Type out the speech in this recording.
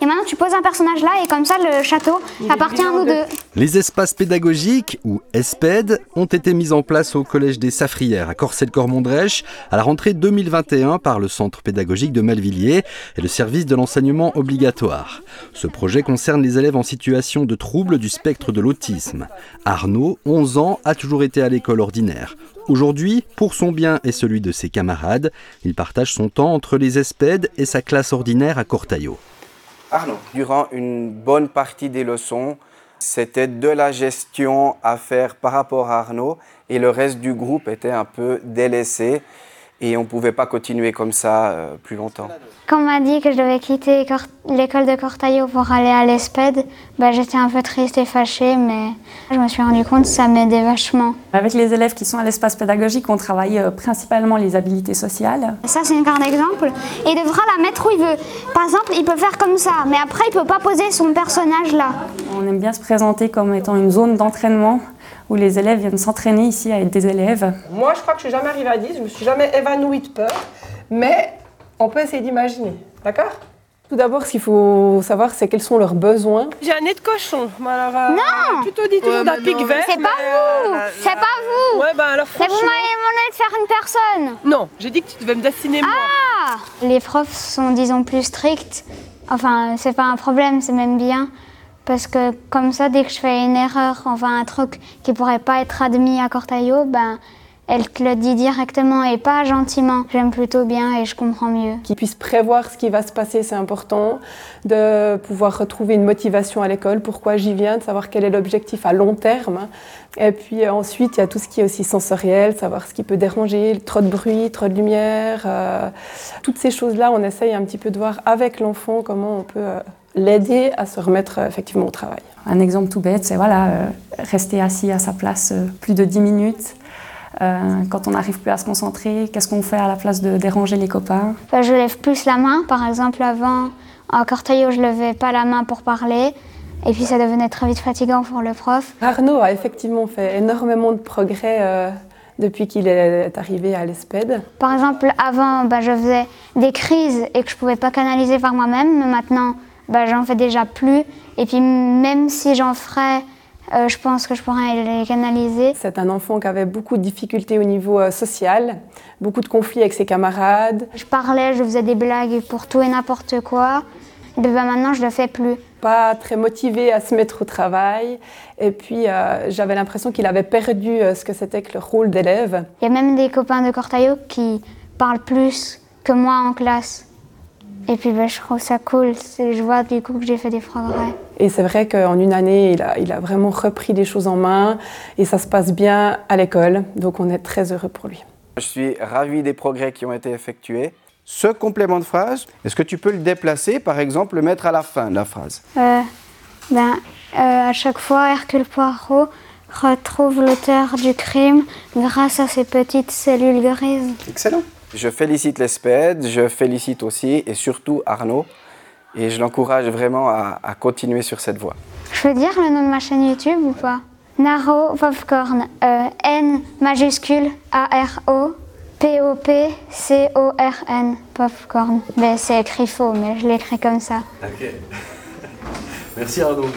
Et maintenant, tu poses un personnage là, et comme ça, le château appartient à nous deux. Les espaces pédagogiques, ou ESPED, ont été mis en place au Collège des Safrières à Corcelles-Cormondrèche à la rentrée 2021 par le Centre pédagogique de Malvilliers et le service de l'enseignement obligatoire. Ce projet concerne les élèves en situation de trouble du spectre de l'autisme. Arnaud, 11 ans, a toujours été à l'école ordinaire. Aujourd'hui, pour son bien et celui de ses camarades, il partage son temps entre les ESPED et sa classe ordinaire à Cortaillot. Durant une bonne partie des leçons, c'était de la gestion à faire par rapport à Arnaud et le reste du groupe était un peu délaissé et on ne pouvait pas continuer comme ça euh, plus longtemps. Quand on m'a dit que je devais quitter l'école de Cortaillot pour aller à l'ESPED, bah, j'étais un peu triste et fâchée, mais je me suis rendu compte que ça m'aidait vachement. Avec les élèves qui sont à l'espace pédagogique, on travaille euh, principalement les habiletés sociales. Ça, c'est une carte d'exemple. Et il devra la mettre où il veut. Par exemple, il peut faire comme ça, mais après, il ne peut pas poser son personnage là. On aime bien se présenter comme étant une zone d'entraînement où les élèves viennent s'entraîner ici à être des élèves. Moi, je crois que je suis jamais arrivée à 10, je me suis jamais évanouie de peur, mais on peut essayer d'imaginer, d'accord? Tout d'abord, ce qu'il faut savoir, c'est quels sont leurs besoins. J'ai un nez de cochon. Alors, euh, non Tu te dis toujours d'un pic vert. C'est pas vous euh, C'est pas vous Ouais, bah alors Mais vous m'avez demandé de faire une personne Non, j'ai dit que tu devais me dessiner moi. Ah Les profs sont, disons, plus stricts. Enfin, c'est pas un problème, c'est même bien. Parce que comme ça, dès que je fais une erreur, enfin un truc qui pourrait pas être admis à Cortaillot, ben elle te le dit directement et pas gentiment. J'aime plutôt bien et je comprends mieux. Qu'ils puissent prévoir ce qui va se passer, c'est important. De pouvoir retrouver une motivation à l'école, pourquoi j'y viens, de savoir quel est l'objectif à long terme. Et puis euh, ensuite, il y a tout ce qui est aussi sensoriel, savoir ce qui peut déranger, trop de bruit, trop de lumière. Euh, toutes ces choses-là, on essaye un petit peu de voir avec l'enfant comment on peut euh, l'aider à se remettre effectivement au travail. Un exemple tout bête, c'est voilà, rester assis à sa place plus de 10 minutes euh, quand on n'arrive plus à se concentrer, qu'est-ce qu'on fait à la place de déranger les copains? Bah, Je lève plus la main. Par exemple, avant, en Cortaillot, je ne levais pas la main pour parler. Et puis ça devenait très vite fatigant pour le prof. Arnaud a effectivement fait énormément de progrès euh, depuis qu'il est arrivé à l'ESPED. Par exemple, avant, bah, je faisais des crises et que je ne pouvais pas canaliser par moi-même. Mais maintenant, bah, j'en fais déjà plus. Et puis même si j'en ferais euh, je pense que je pourrais les canaliser. C'est un enfant qui avait beaucoup de difficultés au niveau euh, social, beaucoup de conflits avec ses camarades. Je parlais, je faisais des blagues pour tout et n'importe quoi. Et ben maintenant, je ne le fais plus. Pas très motivé à se mettre au travail. Et puis, euh, j'avais l'impression qu'il avait perdu ce que c'était que le rôle d'élève. Il y a même des copains de Cortaillot qui parlent plus que moi en classe. Et puis ben, je trouve ça cool, je vois du coup que j'ai fait des progrès. Et c'est vrai qu'en une année, il a, il a, vraiment repris des choses en main et ça se passe bien à l'école, donc on est très heureux pour lui. Je suis ravi des progrès qui ont été effectués. Ce complément de phrase, est-ce que tu peux le déplacer, par exemple, le mettre à la fin de la phrase? Euh, ben, euh, À chaque fois, Hercule Poirot retrouve l'auteur du crime grâce à ses petites cellules grises. Excellent. Je félicite l'ESPED, je félicite aussi et surtout Arnaud et je l'encourage vraiment à, continuer sur cette voie. Je peux dire le nom de ma chaîne YouTube ou pas? Naro Popcorn, euh, N majuscule A-R-O P-O-P-C-O-R-N, Popcorn. Ben, c'est écrit faux, mais je l'écris comme ça. Ok. Merci Arnaud.